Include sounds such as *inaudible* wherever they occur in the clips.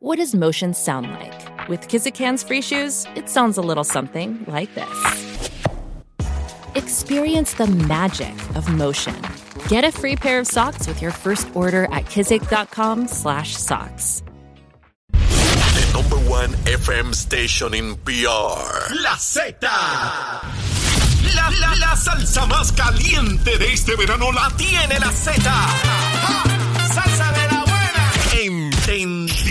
What does motion sound like? With Kizikans free shoes, it sounds a little something like this. Experience the magic of motion. Get a free pair of socks with your first order at kizik.com/socks. The number one FM station in PR. La Z. La, la, la salsa más caliente de este verano la tiene la Z. ¡Ja! Salsa de la buena.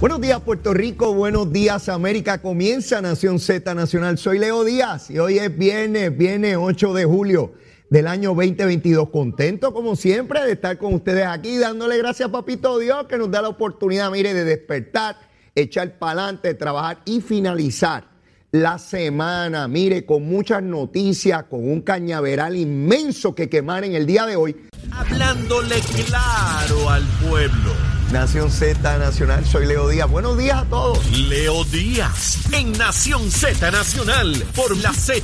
Buenos días Puerto Rico, buenos días América, comienza Nación Z Nacional. Soy Leo Díaz y hoy es viernes, viernes 8 de julio del año 2022. Contento como siempre de estar con ustedes aquí, dándole gracias a Papito Dios que nos da la oportunidad, mire, de despertar, echar para adelante, trabajar y finalizar la semana, mire, con muchas noticias, con un cañaveral inmenso que quemar en el día de hoy. Hablándole claro al pueblo. Nación Z Nacional, soy Leo Díaz. Buenos días a todos. Leo Díaz en Nación Z Nacional por la Z.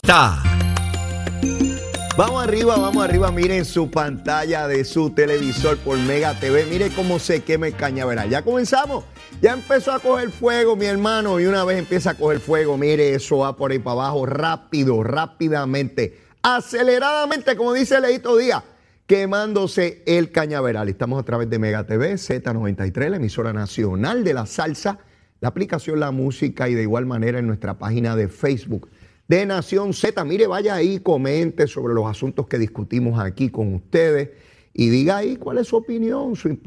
Vamos arriba, vamos arriba. Miren su pantalla de su televisor por Mega TV. Mire cómo se quema el cañaveral. Ya comenzamos. Ya empezó a coger fuego, mi hermano. Y una vez empieza a coger fuego, mire, eso va por ahí para abajo rápido, rápidamente, aceleradamente, como dice Leito Díaz, quemándose el cañaveral. Estamos a través de Mega TV, Z93, la emisora nacional de la salsa, la aplicación La Música y de igual manera en nuestra página de Facebook de Nación Z. Mire, vaya ahí, comente sobre los asuntos que discutimos aquí con ustedes y diga ahí cuál es su opinión, su,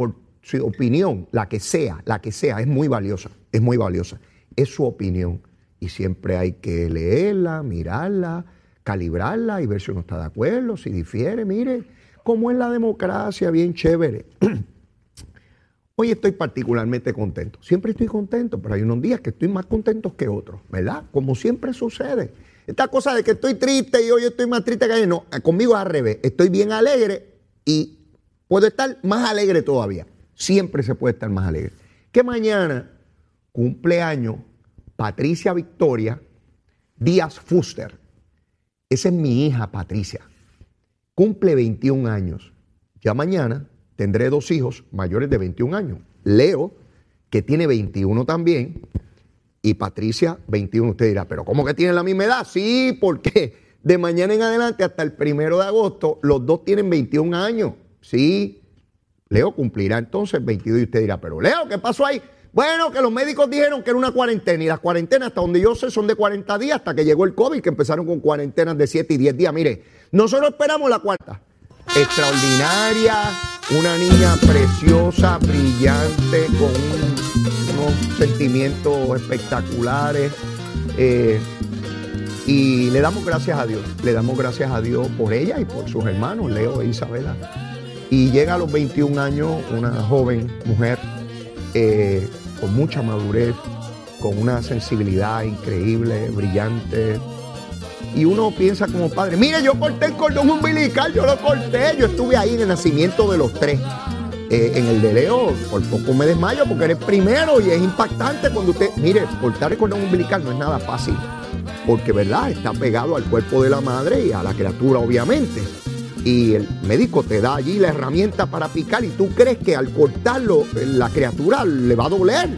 su opinión, la que sea, la que sea, es muy valiosa, es muy valiosa. Es su opinión y siempre hay que leerla, mirarla, calibrarla y ver si uno está de acuerdo, si difiere. Mire, cómo es la democracia, bien chévere. *clears throat* Hoy estoy particularmente contento. Siempre estoy contento, pero hay unos días que estoy más contento que otros, ¿verdad? Como siempre sucede. Esta cosa de que estoy triste y hoy estoy más triste que ayer, no, conmigo es al revés. Estoy bien alegre y puedo estar más alegre todavía. Siempre se puede estar más alegre. Que mañana cumpleaños Patricia Victoria Díaz Fuster. Esa es mi hija Patricia. Cumple 21 años. Ya mañana tendré dos hijos mayores de 21 años. Leo, que tiene 21 también, y Patricia, 21. Usted dirá, ¿pero cómo que tienen la misma edad? Sí, porque de mañana en adelante hasta el primero de agosto, los dos tienen 21 años. Sí, Leo cumplirá entonces 22 y usted dirá, pero Leo, ¿qué pasó ahí? Bueno, que los médicos dijeron que era una cuarentena y las cuarentenas, hasta donde yo sé, son de 40 días hasta que llegó el COVID, que empezaron con cuarentenas de 7 y 10 días. Mire, nosotros esperamos la cuarta. Extraordinaria, una niña preciosa, brillante, con un- unos sentimientos espectaculares. eh, y le damos gracias a Dios, le damos gracias a Dios por ella y por sus hermanos, Leo e Isabela. Y llega a los 21 años una joven mujer eh, con mucha madurez, con una sensibilidad increíble, brillante. Y uno piensa como padre, mire, yo corté el cordón umbilical, yo lo corté, yo estuve ahí en el nacimiento de los tres. Eh, en el de Leo, por poco me desmayo porque eres primero y es impactante cuando usted, mire, cortar el cordón umbilical no es nada fácil, porque verdad, está pegado al cuerpo de la madre y a la criatura obviamente. Y el médico te da allí la herramienta para picar y tú crees que al cortarlo eh, la criatura le va a doler,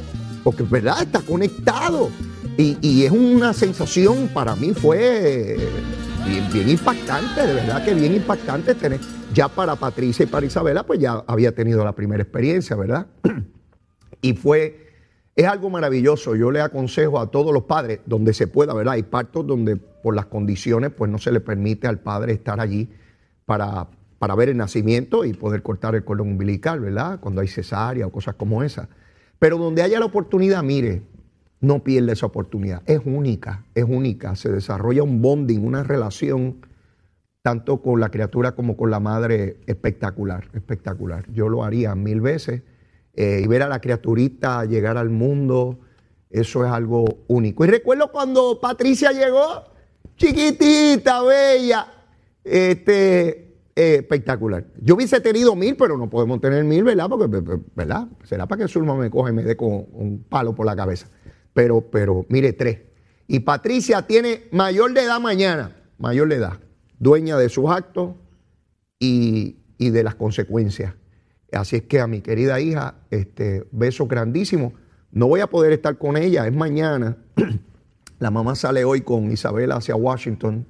porque verdad, está conectado. Y, es una sensación, para mí fue bien, bien impactante, de verdad que bien impactante tener, ya para Patricia y para Isabela, pues ya había tenido la primera experiencia, ¿verdad? *clears throat* y fue, es algo maravilloso. Yo le aconsejo a todos los padres, donde se pueda, ¿verdad? Hay partos donde por las condiciones, pues no se le permite al padre estar allí para, para ver el nacimiento y poder cortar el cordón umbilical, ¿verdad? Cuando hay cesárea o cosas como esas. Pero donde haya la oportunidad, mire, no pierda esa oportunidad. Es única, es única. Se desarrolla un bonding, una relación tanto con la criatura como con la madre espectacular, espectacular. Yo lo haría mil veces eh, y ver a la criaturita llegar al mundo, eso es algo único. Y recuerdo cuando Patricia llegó, chiquitita, bella, este, eh, espectacular. Yo hubiese tenido mil, pero no podemos tener mil, ¿verdad? Porque, ¿verdad? Será para que Zulma me coge y me dé con un palo por la cabeza. Pero, pero, mire, tres. Y Patricia tiene mayor de edad mañana, mayor de edad, dueña de sus actos y, y de las consecuencias. Así es que a mi querida hija, este, besos grandísimos. No voy a poder estar con ella, es mañana. *clears throat* La mamá sale hoy con Isabela hacia Washington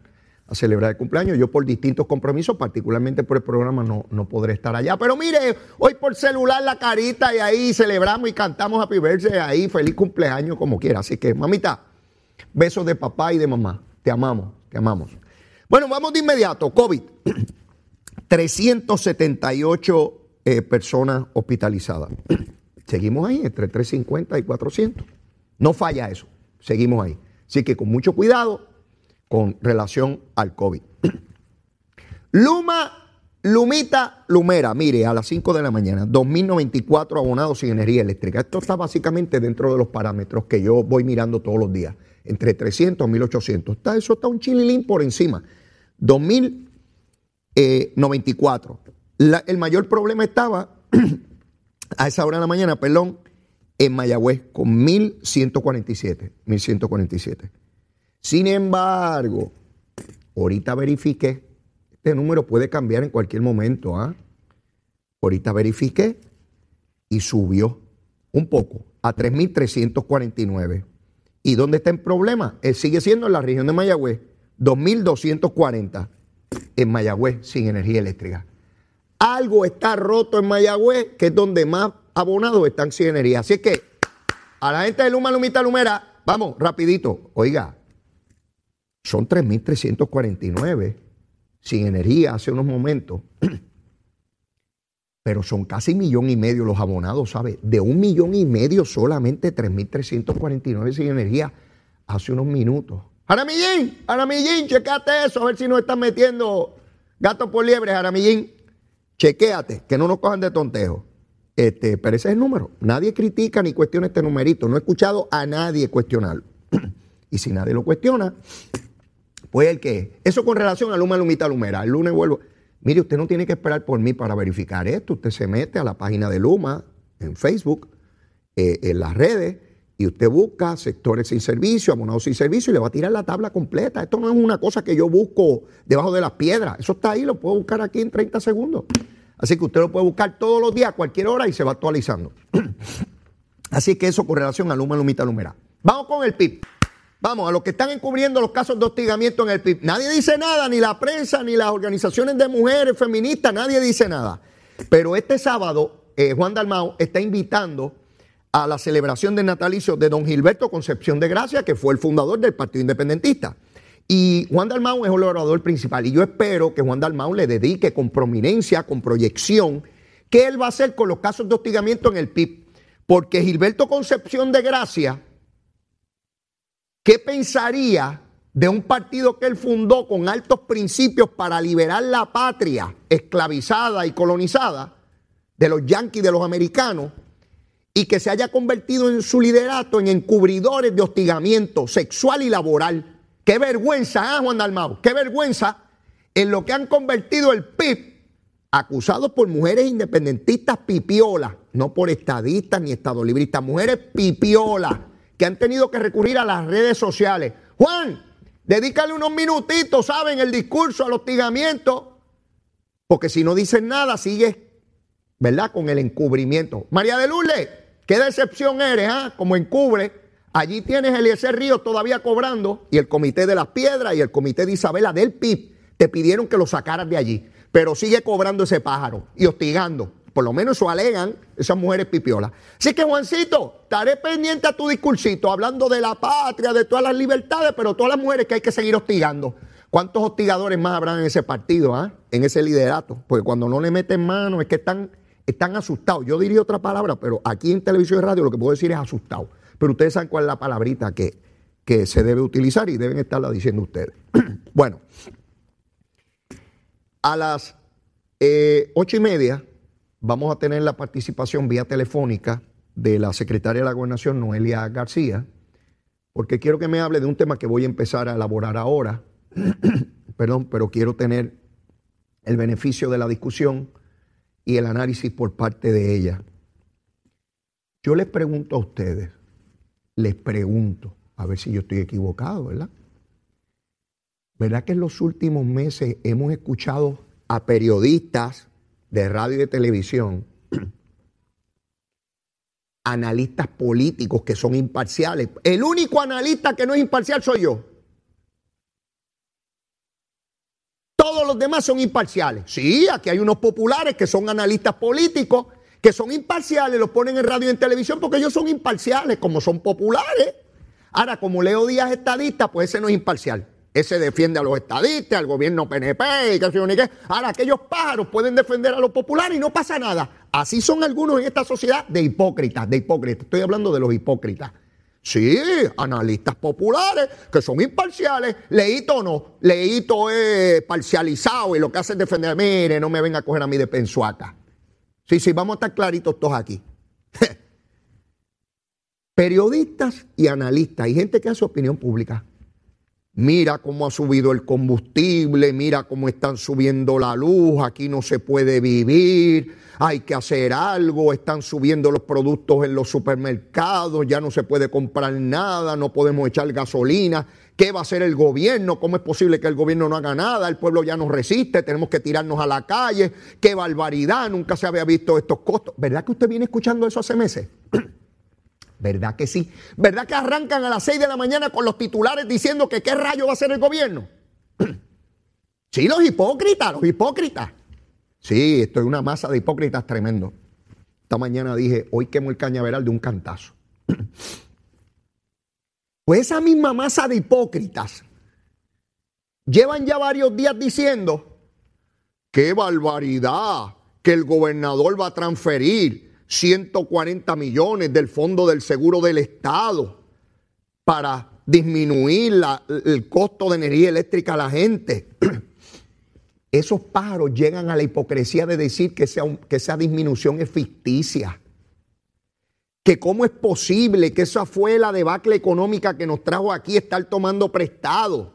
a celebrar el cumpleaños. Yo por distintos compromisos, particularmente por el programa, no, no podré estar allá. Pero mire, hoy por celular la carita y ahí celebramos y cantamos Happy Birthday, ahí feliz cumpleaños como quiera. Así que, mamita, besos de papá y de mamá. Te amamos, te amamos. Bueno, vamos de inmediato. COVID. *clears throat* 378 eh, personas hospitalizadas. *clears throat* Seguimos ahí, entre 350 y 400. No falla eso. Seguimos ahí. Así que con mucho cuidado con relación al COVID. *clears throat* Luma, Lumita, Lumera, mire, a las 5 de la mañana, 2.094 abonados sin energía eléctrica. Esto está básicamente dentro de los parámetros que yo voy mirando todos los días, entre 300 y 1.800. Está, eso está un chililín por encima. 2.094 el mayor problema estaba *clears throat* a esa hora de la mañana, perdón, en Mayagüez con 1147, 1147. Sin embargo, ahorita verifiqué, este número puede cambiar en cualquier momento, ¿ah? Ahorita verifiqué y subió un poco a 3.349. ¿Y dónde está el problema? Él sigue siendo en la región de Mayagüez, 2.240 en Mayagüez sin energía eléctrica. Algo está roto en Mayagüez, que es donde más abonados están sin energía. Así que a la gente de Luma, Lumita, Lumera, vamos, rapidito. Oiga, son 3.349 sin energía hace unos momentos. *clears throat* Pero son casi millón y medio los abonados, ¿sabe? De un millón y medio solamente 3.349 sin energía hace unos minutos. Jaramillín, Jaramillín, checate eso, a ver si nos están metiendo gato por liebre, Jaramillín chequéate, que no nos cojan de tontejo. Este, pero ese es el número. Nadie critica ni cuestiona este numerito. No he escuchado a nadie cuestionarlo. *clears throat* y si nadie lo cuestiona, pues el que Eso con relación a Luma Lumita Lumera. El lunes vuelvo. Mire, usted no tiene que esperar por mí para verificar esto. Usted se mete a la página de Luma en Facebook, eh, en las redes, y usted busca sectores sin servicio, abonados sin servicio, y le va a tirar la tabla completa. Esto no es una cosa que yo busco debajo de las piedras. Eso está ahí, lo puedo buscar aquí en 30 segundos. Así que usted lo puede buscar todos los días, a cualquier hora, y se va actualizando. *clears throat* Así que eso con relación a Luma, Lumita, Lumera. Vamos con el PIB. Vamos, a los que están encubriendo los casos de hostigamiento en el PIB. Nadie dice nada, ni la prensa, ni las organizaciones de mujeres feministas, nadie dice nada. Pero este sábado, eh, Juan Dalmao está invitando a la celebración del natalicio de don Gilberto Concepción de Gracia, que fue el fundador del Partido Independentista. Y Juan Dalmau es el orador principal. Y yo espero que Juan Dalmau le dedique con prominencia, con proyección, qué él va a hacer con los casos de hostigamiento en el PIB. Porque Gilberto Concepción de Gracia, ¿qué pensaría de un partido que él fundó con altos principios para liberar la patria esclavizada y colonizada de los yanquis, de los americanos? y que se haya convertido en su liderato en encubridores de hostigamiento sexual y laboral. Qué vergüenza, ¿ah, Juan Dalmau? Qué vergüenza en lo que han convertido el PIB, acusados por mujeres independentistas pipiolas, no por estadistas ni estadolibristas, mujeres pipiolas, que han tenido que recurrir a las redes sociales. Juan, dedícale unos minutitos, ¿saben? El discurso al hostigamiento, porque si no dicen nada, sigue, ¿verdad? Con el encubrimiento. María de Lourdes, ¿Qué decepción eres, ah? Como encubre. Allí tienes Eliezer Ríos todavía cobrando y el Comité de las Piedras y el Comité de Isabela del PIB te pidieron que lo sacaras de allí. Pero sigue cobrando ese pájaro y hostigando. Por lo menos eso alegan esas mujeres pipiolas. Así que, Juancito, estaré pendiente a tu discursito, hablando de la patria, de todas las libertades, pero todas las mujeres que hay que seguir hostigando. ¿Cuántos hostigadores más habrán en ese partido, ah? en ese liderato? Porque cuando no le meten mano es que están están asustados. Yo diría otra palabra, pero aquí en televisión y radio lo que puedo decir es asustado. Pero ustedes saben cuál es la palabrita que, que se debe utilizar y deben estarla diciendo ustedes. *clears throat* bueno, a las eh, ocho y media vamos a tener la participación vía telefónica de la secretaria de la Gobernación, Noelia García, porque quiero que me hable de un tema que voy a empezar a elaborar ahora, *clears throat* perdón, pero quiero tener el beneficio de la discusión y el análisis por parte de ella. Yo les pregunto a ustedes, les pregunto, a ver si yo estoy equivocado, ¿verdad? ¿Verdad que en los últimos meses hemos escuchado a periodistas de radio y de televisión, *clears throat* analistas políticos que son imparciales? El único analista que no es imparcial soy yo. Todos los demás son imparciales. Sí, aquí hay unos populares que son analistas políticos, que son imparciales, los ponen en radio y en televisión porque ellos son imparciales, como son populares. Ahora, como Leo Díaz estadista, pues ese no es imparcial. Ese defiende a los estadistas, al gobierno PNP y qué sé yo ni qué. Ahora, aquellos pájaros pueden defender a los populares y no pasa nada. Así son algunos en esta sociedad de hipócritas, de hipócritas. Estoy hablando de los hipócritas. Sí, analistas populares que son imparciales. Leíto no. Leíto es parcializado y lo que hace es defender. Mire, no me venga a coger a mí de pensuaca. Sí, sí, vamos a estar claritos todos aquí. *laughs* Periodistas y analistas y gente que hace opinión pública Mira cómo ha subido el combustible, mira cómo están subiendo la luz, aquí no se puede vivir, hay que hacer algo, están subiendo los productos en los supermercados, ya no se puede comprar nada, no podemos echar gasolina. ¿Qué va a hacer el gobierno? ¿Cómo es posible que el gobierno no haga nada? El pueblo ya nos resiste, tenemos que tirarnos a la calle. ¡Qué barbaridad! Nunca se había visto estos costos. ¿Verdad que usted viene escuchando eso hace meses? ¿Verdad que sí? ¿Verdad que arrancan a las 6 de la mañana con los titulares diciendo que qué rayo va a hacer el gobierno? *clears throat* sí, los hipócritas, los hipócritas. Sí, esto es una masa de hipócritas tremendo. Esta mañana dije, hoy quemo el cañaveral de un cantazo. *clears throat* pues esa misma masa de hipócritas llevan ya varios días diciendo, qué barbaridad que el gobernador va a transferir 140 millones del Fondo del Seguro del Estado para disminuir el costo de energía eléctrica a la gente. *clears throat* Esos pájaros llegan a la hipocresía de decir que, que esa disminución es ficticia. Que cómo es posible que esa fue la debacle económica que nos trajo aquí estar tomando prestado.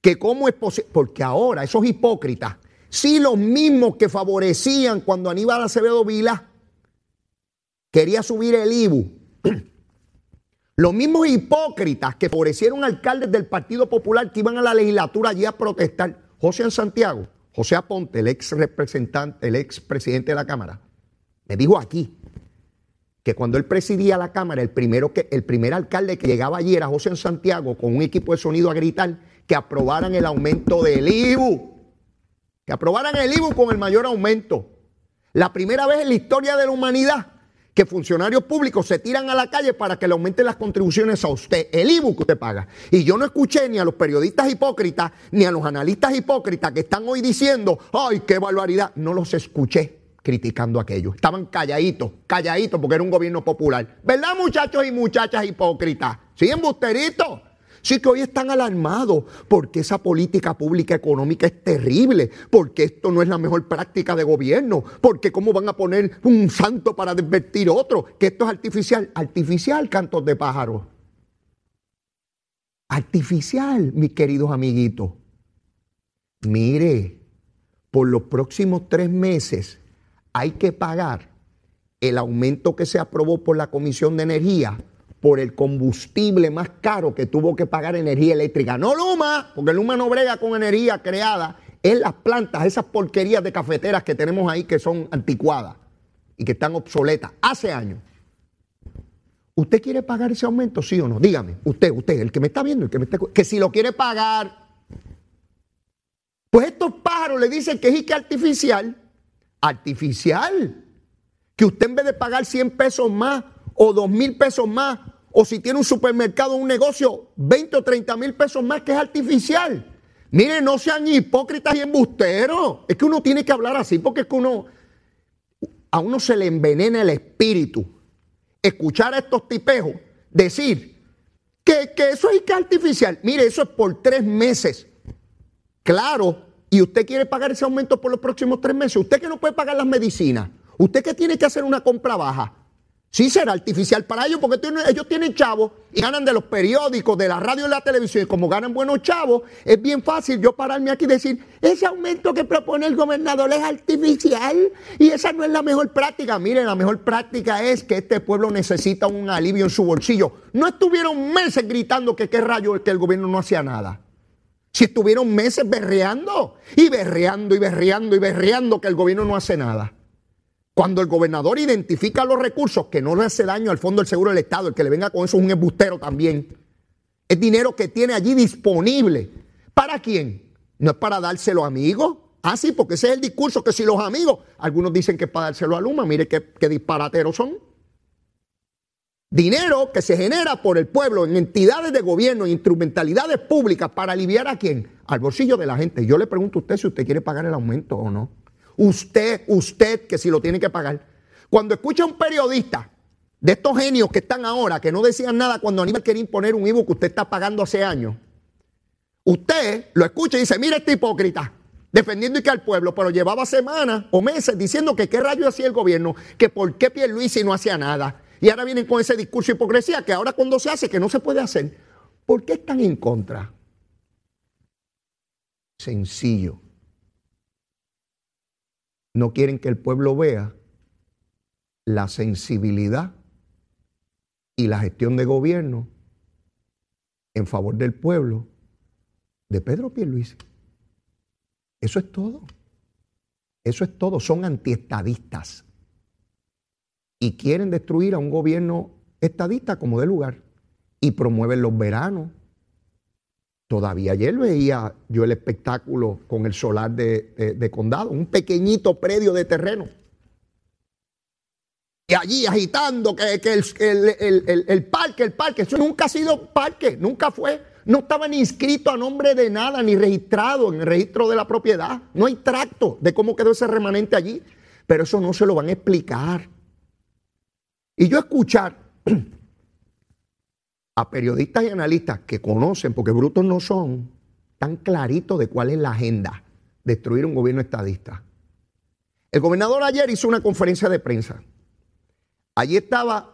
Que cómo es posible, porque ahora esos hipócritas, sí los mismos que favorecían cuando Aníbal Acevedo Vila quería subir el IBU. *clears throat* Los mismos hipócritas que favorecieron alcaldes del Partido Popular que iban a la legislatura allí a protestar, José Santiago, José Aponte, el ex representante, el ex presidente de la Cámara, me dijo aquí que cuando él presidía la Cámara, el, primero que, el primer alcalde que llegaba allí era José Santiago con un equipo de sonido a gritar que aprobaran el aumento del IBU. Que aprobaran el IBU con el mayor aumento. La primera vez en la historia de la humanidad que funcionarios públicos se tiran a la calle para que le aumenten las contribuciones a usted, el IBU que usted paga. Y yo no escuché ni a los periodistas hipócritas, ni a los analistas hipócritas que están hoy diciendo, ay, qué barbaridad. No los escuché criticando aquello. Estaban calladitos, calladitos porque era un gobierno popular. ¿Verdad, muchachos y muchachas hipócritas? ¿Sí, embusteritos? Sí que hoy están alarmados porque esa política pública económica es terrible, porque esto no es la mejor práctica de gobierno, porque cómo van a poner un santo para desvertir otro, que esto es artificial, artificial cantos de pájaros. Artificial, mis queridos amiguitos. Mire, por los próximos tres meses hay que pagar el aumento que se aprobó por la Comisión de Energía por el combustible más caro que tuvo que pagar energía eléctrica. No Luma, porque Luma no brega con energía creada en las plantas, esas porquerías de cafeteras que tenemos ahí que son anticuadas y que están obsoletas hace años. ¿Usted quiere pagar ese aumento, sí o no? Dígame, usted, usted, el que me está viendo, el que me está que si lo quiere pagar, pues estos pájaros le dicen que es que artificial, artificial, que usted en vez de pagar 100 pesos más o dos mil pesos más, o si tiene un supermercado, un negocio, 20 o 30 mil pesos más, que es artificial. Miren, no sean hipócritas y embusteros. Es que uno tiene que hablar así porque es que uno, a uno se le envenena el espíritu. Escuchar a estos tipejos decir que, que eso es que artificial. Mire, eso es por tres meses. Claro, y usted quiere pagar ese aumento por los próximos tres meses. Usted que no puede pagar las medicinas. ¿Usted qué tiene que hacer una compra baja? Sí, será artificial para ellos, porque ellos tienen chavos y ganan de los periódicos, de la radio y la televisión. Y como ganan buenos chavos, es bien fácil yo pararme aquí y decir, ese aumento que propone el gobernador es artificial y esa no es la mejor práctica. Miren, la mejor práctica es que este pueblo necesita un alivio en su bolsillo. No estuvieron meses gritando que qué rayo que el gobierno no hacía nada. Si estuvieron meses berreando y berreando y berreando y berreando que el gobierno no hace nada. Cuando el gobernador identifica los recursos que no le hace daño al Fondo del Seguro del Estado, el que le venga con eso es un embustero también. Es dinero que tiene allí disponible. ¿Para quién? ¿No es para dárselo a amigos? Ah, sí, porque ese es el discurso que si los amigos, algunos dicen que es para dárselo a Luma, mire qué, qué disparateros son. Dinero que se genera por el pueblo en entidades de gobierno, en instrumentalidades públicas para aliviar a quién? Al bolsillo de la gente. Yo le pregunto a usted si usted quiere pagar el aumento o no. Usted, usted, que si lo tiene que pagar. Cuando escucha a un periodista de estos genios que están ahora, que no decían nada cuando Aníbal quería imponer un IVU que usted está pagando hace años, usted lo escucha y dice, mira este hipócrita, defendiendo y que al pueblo, pero llevaba semanas o meses diciendo que qué rayo hacía el gobierno, que por qué Pierluisi no hacía nada. Y ahora vienen con ese discurso de hipocresía que ahora cuando se hace que no se puede hacer. ¿Por qué están en contra? Sencillo no quieren que el pueblo vea la sensibilidad y la gestión de gobierno en favor del pueblo de Pedro Pierluisi. Eso es todo. Eso es todo. Son antiestadistas. Y quieren destruir a un gobierno estadista como de lugar. Y promueven los veranos, Todavía ayer veía yo el espectáculo con el solar de, condado, un pequeñito predio de terreno. Y allí agitando que, el, el, parque, el parque, eso nunca ha sido parque, nunca fue. No estaba ni inscrito a nombre de nada, ni registrado en el registro de la propiedad. No hay tracto de cómo quedó ese remanente allí. Pero eso no se lo van a explicar. Y yo escuchar *clears throat* a periodistas y analistas que conocen, porque brutos no son, tan claritos de cuál es la agenda, destruir un gobierno estadista. El gobernador ayer hizo una conferencia de prensa. Allí estaban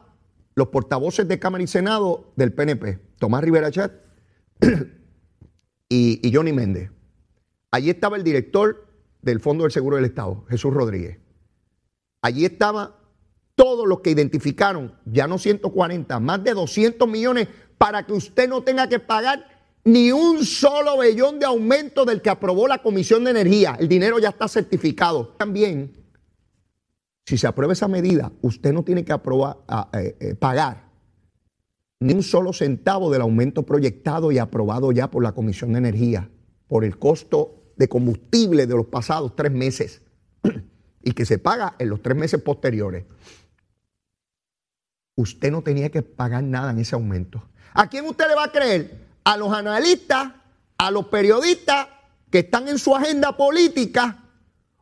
los portavoces de Cámara y Senado del PNP, Tomás Rivera Chat y, y Johnny Méndez. Allí estaba el director del Fondo del Seguro del Estado, Jesús Rodríguez. Allí estaba todos los que identificaron, ya no 140, más de 200 millones para que usted no tenga que pagar ni un solo bellón de aumento del que aprobó la Comisión de Energía. El dinero ya está certificado. También, si se aprueba esa medida, usted no tiene que aprobar, eh, eh, pagar ni un solo centavo del aumento proyectado y aprobado ya por la Comisión de Energía por el costo de combustible de los pasados tres meses *clears throat* y que se paga en los tres meses posteriores usted no tenía que pagar nada en ese aumento. ¿A quién usted le va a creer? ¿A los analistas? ¿A los periodistas que están en su agenda política?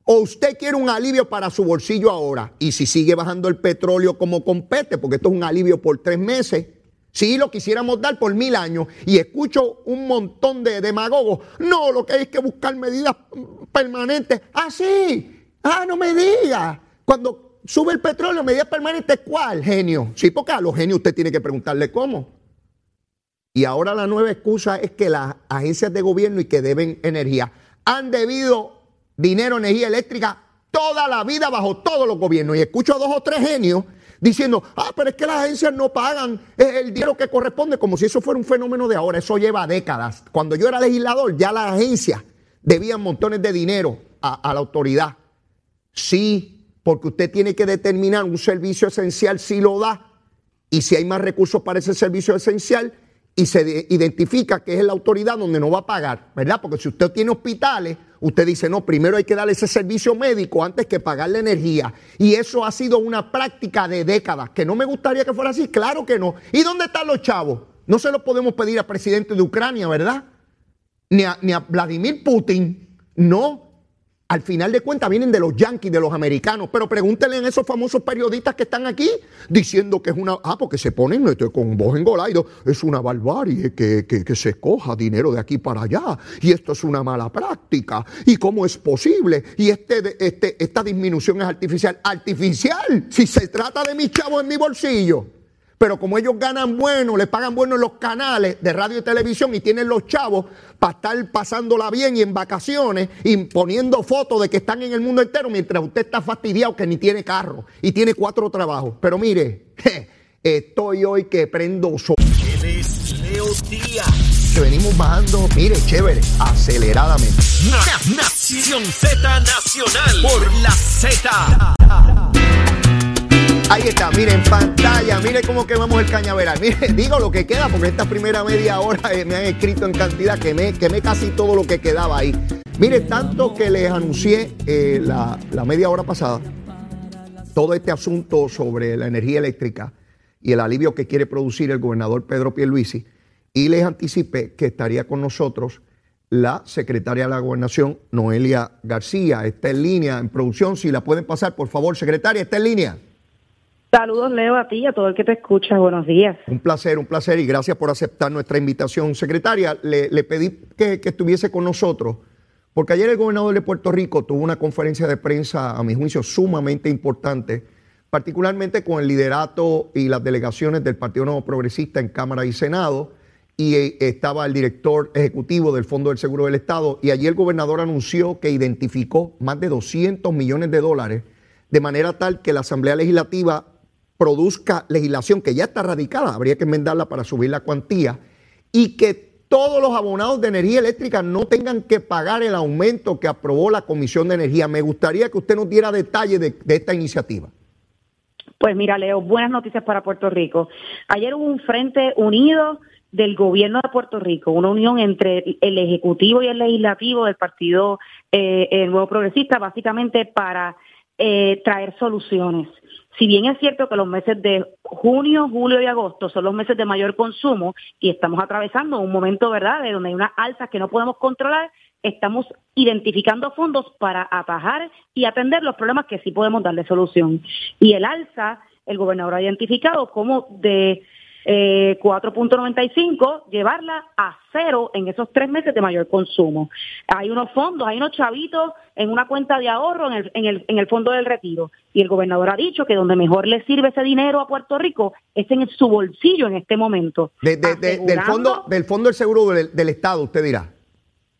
¿O usted quiere un alivio para su bolsillo ahora? Y si sigue bajando el petróleo como compete, porque esto es un alivio por tres meses, si lo quisiéramos dar por mil años y escucho un montón de demagogos, no, lo que hay es que buscar medidas permanentes. Ah, sí, ah, no me diga. Cuando sube el petróleo, medida permanente, ¿cuál? Genio. Sí, porque a los genios usted tiene que preguntarle cómo. Y ahora la nueva excusa es que las agencias de gobierno y que deben energía han debido dinero, energía eléctrica toda la vida bajo todos los gobiernos. Y escucho a dos o tres genios diciendo, ah, pero es que las agencias no pagan el dinero que corresponde, como si eso fuera un fenómeno de ahora. Eso lleva décadas. Cuando yo era legislador, ya las agencias debían montones de dinero a, a la autoridad. Sí, porque usted tiene que determinar un servicio esencial si lo da y si hay más recursos para ese servicio esencial y se identifica que es la autoridad donde no va a pagar, ¿verdad? Porque si usted tiene hospitales, usted dice, no, primero hay que darle ese servicio médico antes que pagar la energía. Y eso ha sido una práctica de décadas, que no me gustaría que fuera así, claro que no. ¿Y dónde están los chavos? No se lo podemos pedir al presidente de Ucrania, ¿verdad? Ni a Vladimir Putin, no. Al final de cuentas vienen de los yanquis, de los americanos. Pero pregúntenle a esos famosos periodistas que están aquí diciendo que es una. Ah, porque se ponen este, con voz engolaido. Es una barbarie que, que, se escoja dinero de aquí para allá. Y esto es una mala práctica. ¿Y cómo es posible? Y este, este, esta disminución es artificial. Artificial, si se trata de mis chavos en mi bolsillo pero como ellos ganan bueno, les pagan bueno en los canales de radio y televisión y tienen los chavos para estar pasándola bien y en vacaciones y poniendo fotos de que están en el mundo entero mientras usted está fastidiado que ni tiene carro y tiene cuatro trabajos. Pero mire, *laughs* estoy hoy que prendo so Leo Díaz. Que venimos bajando, mire, chévere, aceleradamente. Nación Z Nacional por la Z. Ahí está, mire en pantalla, mire cómo quemamos el cañaveral. Mire, *laughs* digo lo que queda, porque esta primera media hora eh, me han escrito en cantidad, que me quemé casi todo lo que quedaba ahí. Mire, tanto que les anuncié eh, la, la media hora pasada todo este asunto sobre la energía eléctrica y el alivio que quiere producir el gobernador Pedro Pierluisi, y les anticipé que estaría con nosotros la secretaria de la gobernación, Noelia García. Está en línea en producción. Si la pueden pasar, por favor, secretaria, está en línea. Saludos, Leo, a ti y a todo el que te escucha. Buenos días. Un placer, un placer y gracias por aceptar nuestra invitación. Secretaria, le, pedí que, estuviese con nosotros porque ayer el gobernador de Puerto Rico tuvo una conferencia de prensa, a mi juicio, sumamente importante, particularmente con el liderato y las delegaciones del Partido Nuevo Progresista en Cámara y Senado. Y eh, estaba el director ejecutivo del Fondo del Seguro del Estado. Y allí el gobernador anunció que identificó más de 200 millones de dólares de manera tal que la Asamblea Legislativa produzca legislación que ya está radicada, habría que enmendarla para subir la cuantía, y que todos los abonados de energía eléctrica no tengan que pagar el aumento que aprobó la Comisión de Energía. Me gustaría que usted nos diera detalles de, esta iniciativa. Pues mira, Leo, buenas noticias para Puerto Rico. Ayer hubo un frente unido del gobierno de Puerto Rico, una unión entre el Ejecutivo y el Legislativo del Partido eh, Nuevo Progresista, básicamente para eh, traer soluciones si bien es cierto que los meses de junio, julio y agosto son los meses de mayor consumo y estamos atravesando un momento, ¿verdad?, de donde hay unas alzas que no podemos controlar, estamos identificando fondos para atajar y atender los problemas que sí podemos darle solución. Y el alza, el gobernador ha identificado como de 4.95, eh, llevarla a cero en esos tres meses de mayor consumo. Hay unos fondos, hay unos chavitos en una cuenta de ahorro en el, en el, en el fondo del retiro. Y el gobernador ha dicho que donde mejor le sirve ese dinero a Puerto Rico es en su bolsillo en este momento. del, fondo, del Fondo del Seguro del, Estado, usted dirá.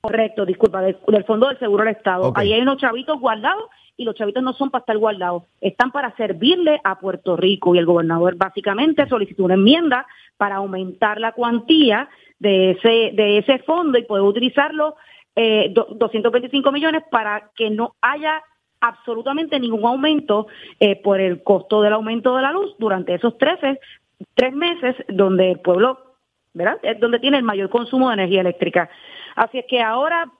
Correcto, disculpa, del, Fondo del Seguro del Estado. Ahí hay unos chavitos guardados y los chavitos no son para estar guardados, están para servirle a Puerto Rico y el gobernador básicamente solicitó una enmienda para aumentar la cuantía de ese, de ese fondo y poder utilizarlo eh, 225 millones para que no haya absolutamente ningún aumento eh, por el costo del aumento de la luz durante esos 13, tres meses donde el pueblo, ¿verdad? Es donde tiene el mayor consumo de energía eléctrica. Así es que ahora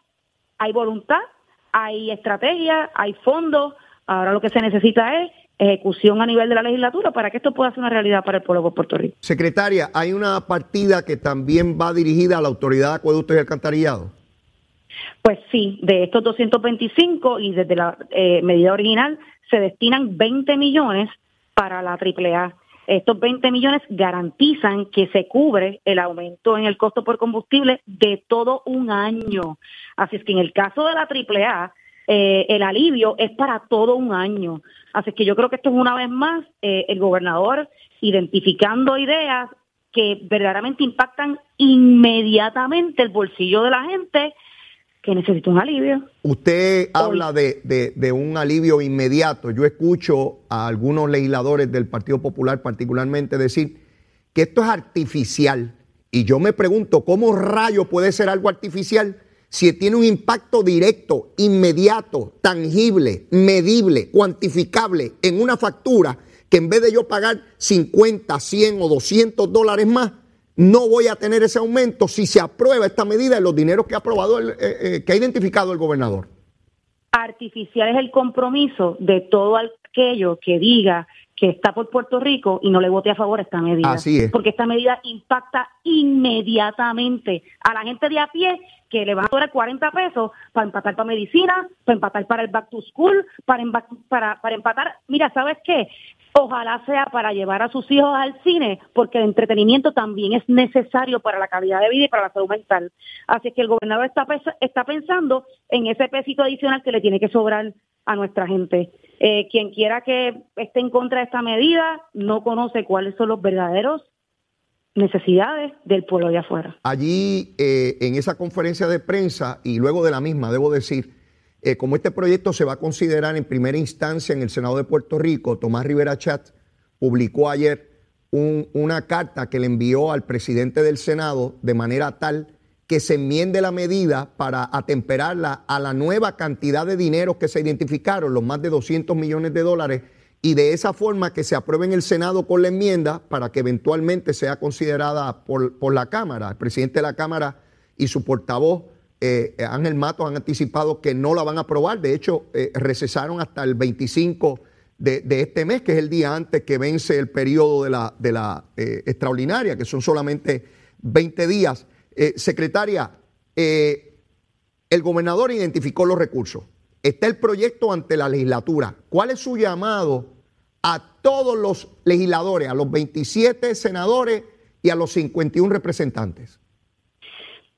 hay voluntad, hay estrategia, hay fondos, ahora lo que se necesita es ejecución a nivel de la legislatura para que esto pueda ser una realidad para el pueblo de Puerto Rico. Secretaria, hay una partida que también va dirigida a la Autoridad de Acueductos y Alcantarillado. Pues sí, de estos 225 y desde la eh, medida original se destinan 20 millones para la AAA. Estos 20 millones garantizan que se cubre el aumento en el costo por combustible de todo un año. Así es que en el caso de la AAA, eh, el alivio es para todo un año. Así que yo creo que esto es una vez más eh, el gobernador identificando ideas que verdaderamente impactan inmediatamente el bolsillo de la gente que necesita un alivio. Usted habla de, un alivio inmediato. Yo escucho a algunos legisladores del Partido Popular particularmente decir que esto es artificial. Y yo me pregunto, ¿cómo rayo puede ser algo artificial si tiene un impacto directo, inmediato, tangible, medible, cuantificable en una factura que en vez de yo pagar 50, 100 o 200 dólares más, no voy a tener ese aumento si se aprueba esta medida en los dineros que ha aprobado, el, eh, eh, que ha identificado el gobernador. Artificial es el compromiso de todo aquello que diga que está por Puerto Rico y no le vote a favor esta medida. Así es. Porque esta medida impacta inmediatamente a la gente de a pie que le van a cobrar 40 pesos para empatar para medicina, para empatar para el back to school, para, para, para empatar. Mira, ¿sabes qué? Ojalá sea para llevar a sus hijos al cine, porque el entretenimiento también es necesario para la calidad de vida y para la salud mental. Así que el gobernador está, está pensando en ese pesito adicional que le tiene que sobrar a nuestra gente. Eh, quien quiera que esté en contra de esta medida no conoce cuáles son los verdaderos necesidades del pueblo de afuera. Allí, eh, en esa conferencia de prensa y luego de la misma, debo decir, eh, como este proyecto se va a considerar en primera instancia en el Senado de Puerto Rico, Tomás Rivera Chat publicó ayer una carta que le envió al presidente del Senado de manera tal que se enmiende la medida para atemperarla a la nueva cantidad de dinero que se identificaron, los más de 200 millones de dólares y de esa forma que se apruebe en el Senado con la enmienda para que eventualmente sea considerada por, la Cámara. El presidente de la Cámara y su portavoz, eh, Ángel Matos, han anticipado que no la van a aprobar. De hecho, eh, recesaron hasta el 25 de, este mes, que es el día antes que vence el periodo de la, de la eh, extraordinaria, que son solamente 20 días. secretaria, el gobernador identificó los recursos. Está el proyecto ante la legislatura. ¿Cuál es su llamado a todos los legisladores, a los 27 senadores y a los 51 representantes?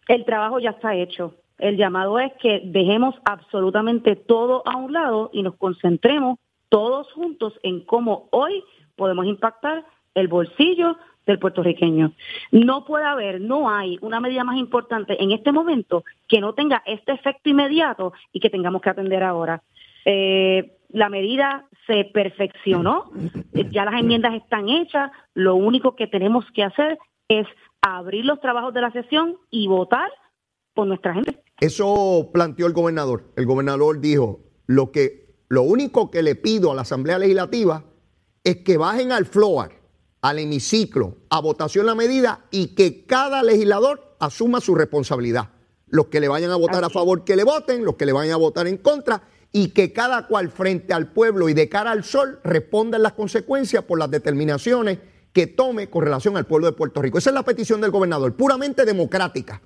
El trabajo ya está hecho. El llamado es que dejemos absolutamente todo a un lado y nos concentremos todos juntos en cómo hoy podemos impactar el bolsillo del puertorriqueño. No puede haber, no hay una medida más importante en este momento que no tenga este efecto inmediato y que tengamos que atender ahora. Eh, la medida se perfeccionó, ya las enmiendas están hechas, lo único que tenemos que hacer es abrir los trabajos de la sesión y votar por nuestra gente. Eso planteó el gobernador. El gobernador dijo, lo que lo único que le pido a la Asamblea Legislativa es que bajen al floor al hemiciclo a votación la medida y que cada legislador asuma su responsabilidad. Los que le vayan a votar a favor que le voten, los que le vayan a votar en contra y que cada cual frente al pueblo y de cara al sol responda en las consecuencias por las determinaciones que tome con relación al pueblo de Puerto Rico. Esa es la petición del gobernador, puramente democrática.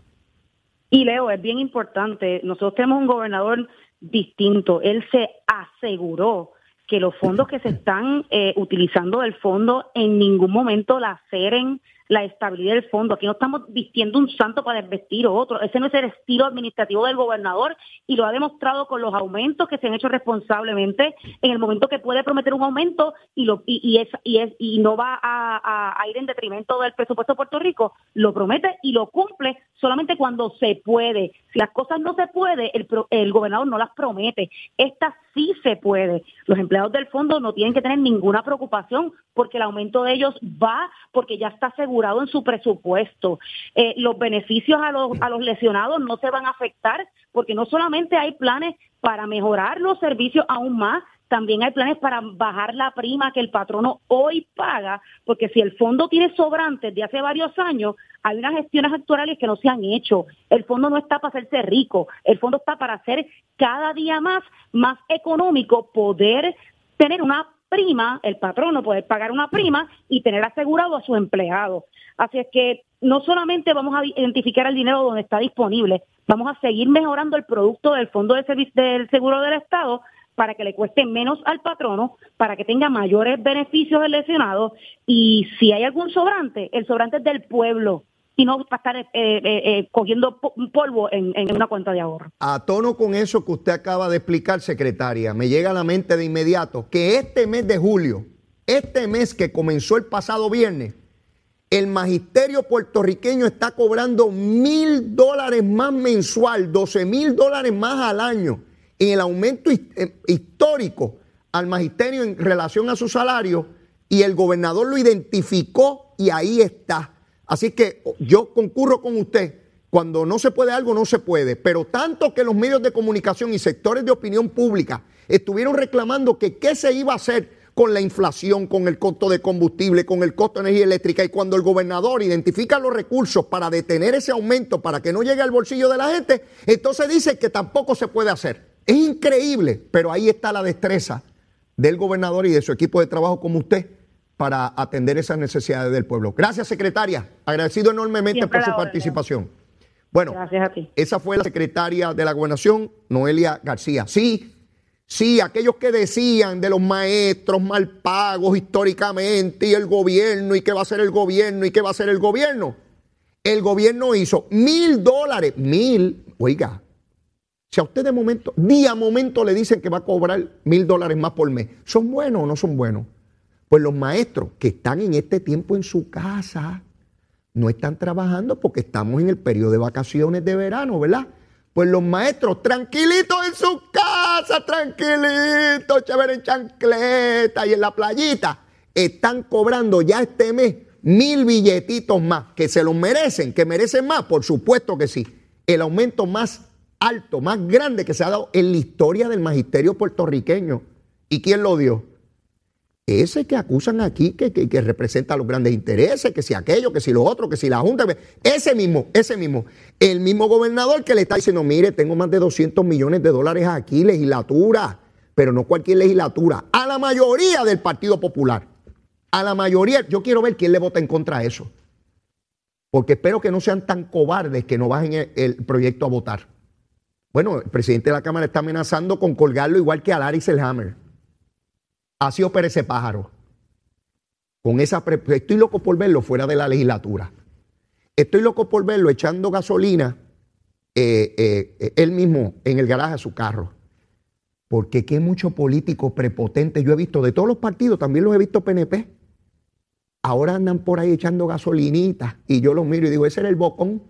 Y Leo, es bien importante, nosotros tenemos un gobernador distinto, él se aseguró que los fondos que se están eh, utilizando del fondo en ningún momento la ceren la estabilidad del fondo. Aquí no estamos vistiendo un santo para desvestir otro. Ese no es el estilo administrativo del gobernador y lo ha demostrado con los aumentos que se han hecho responsablemente en el momento que puede prometer un aumento y lo y, es y es y no va a, ir en detrimento del presupuesto de Puerto Rico. Lo promete y lo cumple solamente cuando se puede. Si las cosas no se puede, el, el gobernador no las promete. Esta sí se puede. Los empleados del fondo no tienen que tener ninguna preocupación porque el aumento de ellos va porque ya está seguro en su presupuesto. Eh, los beneficios a los, a los lesionados no se van a afectar porque no solamente hay planes para mejorar los servicios aún más, también hay planes para bajar la prima que el patrono hoy paga, porque si el fondo tiene sobrantes de hace varios años, hay unas gestiones actuales que no se han hecho. El fondo no está para hacerse rico, el fondo está para hacer cada día más, más económico poder tener una prima, el patrono poder pagar una prima y tener asegurado a su empleado. Así es que no solamente vamos a identificar el dinero donde está disponible, vamos a seguir mejorando el producto del Fondo de del Seguro del Estado para que le cueste menos al patrono, para que tenga mayores beneficios el lesionado y si hay algún sobrante, el sobrante es del pueblo, y no para estar eh, eh, eh, cogiendo polvo en, una cuenta de ahorro. A tono con eso que usted acaba de explicar, secretaria, me llega a la mente de inmediato que este mes de julio, este mes que comenzó el pasado viernes, el magisterio puertorriqueño está cobrando mil dólares más mensual, 12 mil dólares más al año, en el aumento histórico al magisterio en relación a su salario, y el gobernador lo identificó y ahí está. Así que yo concurro con usted. Cuando no se puede algo, no se puede. Pero tanto que los medios de comunicación y sectores de opinión pública estuvieron reclamando que qué se iba a hacer con la inflación, con el costo de combustible, con el costo de energía eléctrica. Y cuando el gobernador identifica los recursos para detener ese aumento, para que no llegue al bolsillo de la gente, entonces dice que tampoco se puede hacer. Es increíble, pero ahí está la destreza del gobernador y de su equipo de trabajo como usted para atender esas necesidades del pueblo. Gracias, secretaria. Agradecido enormemente por su participación. Bueno, Gracias a ti. esa fue la secretaria de la gobernación, Noelia García. Sí, sí, aquellos que decían de los maestros mal pagos históricamente y el gobierno y qué va a hacer el gobierno y qué va a hacer el gobierno. El gobierno hizo mil dólares, mil, oiga, si a usted de momento, día a momento le dicen que va a cobrar mil dólares más por mes, ¿son buenos o no son buenos? Pues los maestros que están en este tiempo en su casa no están trabajando porque estamos en el periodo de vacaciones de verano, ¿verdad? Pues los maestros tranquilitos en su casa, tranquilitos, chévere en chancleta y en la playita, están cobrando ya este mes mil billetitos más, que se los merecen, que merecen más, por supuesto que sí. El aumento más alto, más grande que se ha dado en la historia del magisterio puertorriqueño. ¿Y quién lo dio? Ese que acusan aquí, que, que, representa los grandes intereses, que si aquello, que si lo otro, que si la Junta, ese mismo, ese mismo, el mismo gobernador que le está diciendo, mire, tengo más de 200 millones de dólares aquí, legislatura, pero no cualquier legislatura, a la mayoría del Partido Popular, a la mayoría, yo quiero ver quién le vota en contra de eso, porque espero que no sean tan cobardes que no bajen el proyecto a votar. Bueno, el presidente de la Cámara está amenazando con colgarlo igual que a Larry Selhammer. Así opera ese pájaro. Con esa Estoy loco por verlo fuera de la legislatura. Estoy loco por verlo echando gasolina eh, eh, él mismo en el garaje de su carro. Porque qué mucho político prepotente yo he visto de todos los partidos, también los he visto PNP. Ahora andan por ahí echando gasolinita y yo los miro y digo, ese era el bocón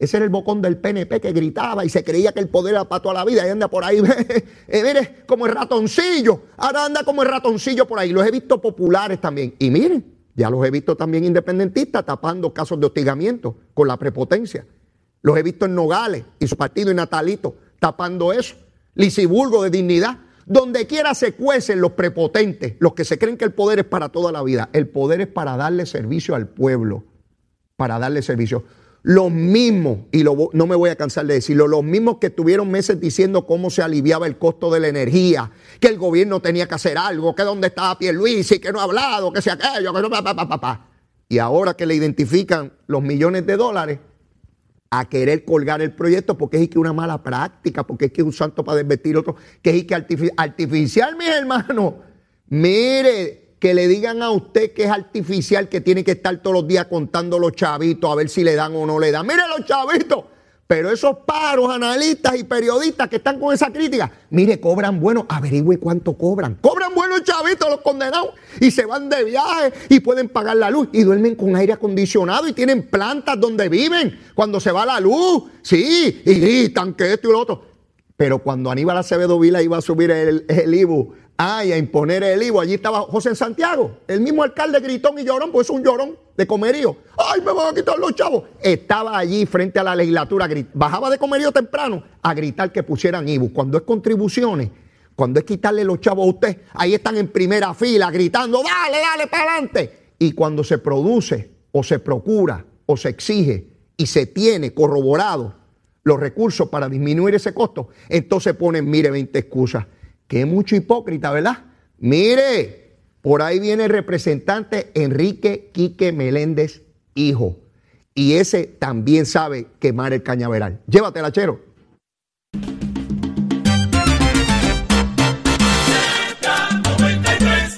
ese era el bocón del PNP que gritaba y se creía que el poder era para toda la vida y anda por ahí, *laughs* eh, mire, como el ratoncillo. Ahora anda como el ratoncillo por ahí. Los he visto populares también. Y miren, ya los he visto también independentistas tapando casos de hostigamiento con la prepotencia. Los he visto en Nogales y su partido y Natalito tapando eso. Lisiburgo de dignidad. Donde quiera se cuecen los prepotentes, los que se creen que el poder es para toda la vida. El poder es para darle servicio al pueblo. Para darle servicio los mismos, y no me voy a cansar de decirlo, los mismos que estuvieron meses diciendo cómo se aliviaba el costo de la energía, que el gobierno tenía que hacer algo, que dónde estaba Pierluisi, que no ha hablado, que sea aquello, que no, pa, pa, pa, pa, Y ahora que le identifican los millones de dólares, a querer colgar el proyecto porque es que una mala práctica, porque es que un santo para desvestir otro, que es que artificial, mis hermanos. Mire, que le digan a usted que es artificial, que tiene que estar todos los días contando los chavitos a ver si le dan o no le dan. Mire los chavitos. Pero esos paros, analistas y periodistas que están con esa crítica, mire, cobran bueno, averigüe cuánto cobran. Cobran buenos chavitos los condenados y se van de viaje y pueden pagar la luz y duermen con aire acondicionado y tienen plantas donde viven cuando se va la luz. Sí, y gritan que esto y lo otro. Pero cuando Aníbal Acevedo Vila iba a subir el, el IBU Ay, a imponer el IVO. Allí estaba José Santiago, el mismo alcalde gritón y llorón, pues es un llorón de comerío. Ay, me van a quitar los chavos. Estaba allí frente a la legislatura, bajaba de comerío temprano a gritar que pusieran IVO. Cuando es contribuciones, cuando es quitarle los chavos a usted, ahí están en primera fila gritando, dale, dale, para adelante. Y cuando se produce o se procura o se exige y se tiene corroborado los recursos para disminuir ese costo, entonces ponen, mire, 20 excusas que mucho hipócrita, ¿verdad? Mire, por ahí viene el representante Enrique Quique Meléndez, hijo. Y ese también sabe quemar el cañaveral. Llévatela, chero.